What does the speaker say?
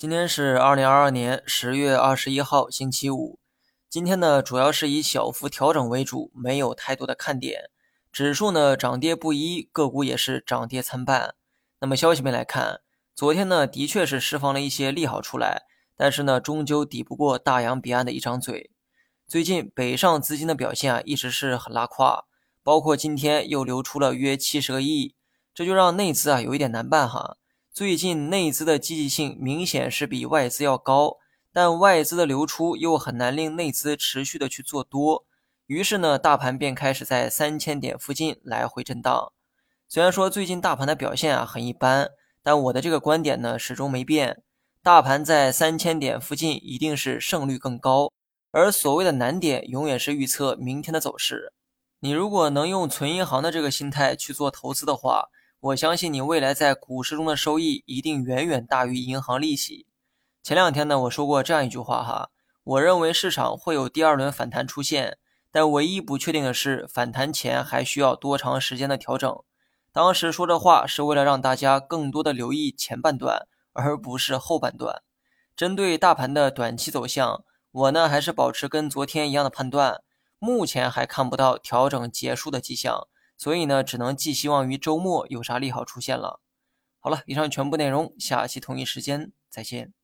今天是二零二二年十月二十一号，星期五。今天呢，主要是以小幅调整为主，没有太多的看点。指数呢涨跌不一，个股也是涨跌参半。那么消息面来看，昨天呢的确是释放了一些利好出来，但是呢终究抵不过大洋彼岸的一张嘴。最近北上资金的表现啊一直是很拉胯，包括今天又流出了约七十个亿，这就让内资啊有一点难办哈。最近内资的积极性明显是比外资要高，但外资的流出又很难令内资持续的去做多。于是呢，大盘便开始在三千点附近来回震荡。虽然说最近大盘的表现啊很一般，但我的这个观点呢始终没变。大盘在三千点附近一定是胜率更高，而所谓的难点永远是预测明天的走势。你如果能用存银行的这个心态去做投资的话，我相信你未来在股市中的收益一定远远大于银行利息。前两天呢，我说过这样一句话哈，我认为市场会有第二轮反弹出现。但唯一不确定的是，反弹前还需要多长时间的调整。当时说这话是为了让大家更多的留意前半段，而不是后半段。针对大盘的短期走向，我呢还是保持跟昨天一样的判断，目前还看不到调整结束的迹象，所以呢，只能寄希望于周末有啥利好出现了。好了，以上全部内容，下期同一时间再见。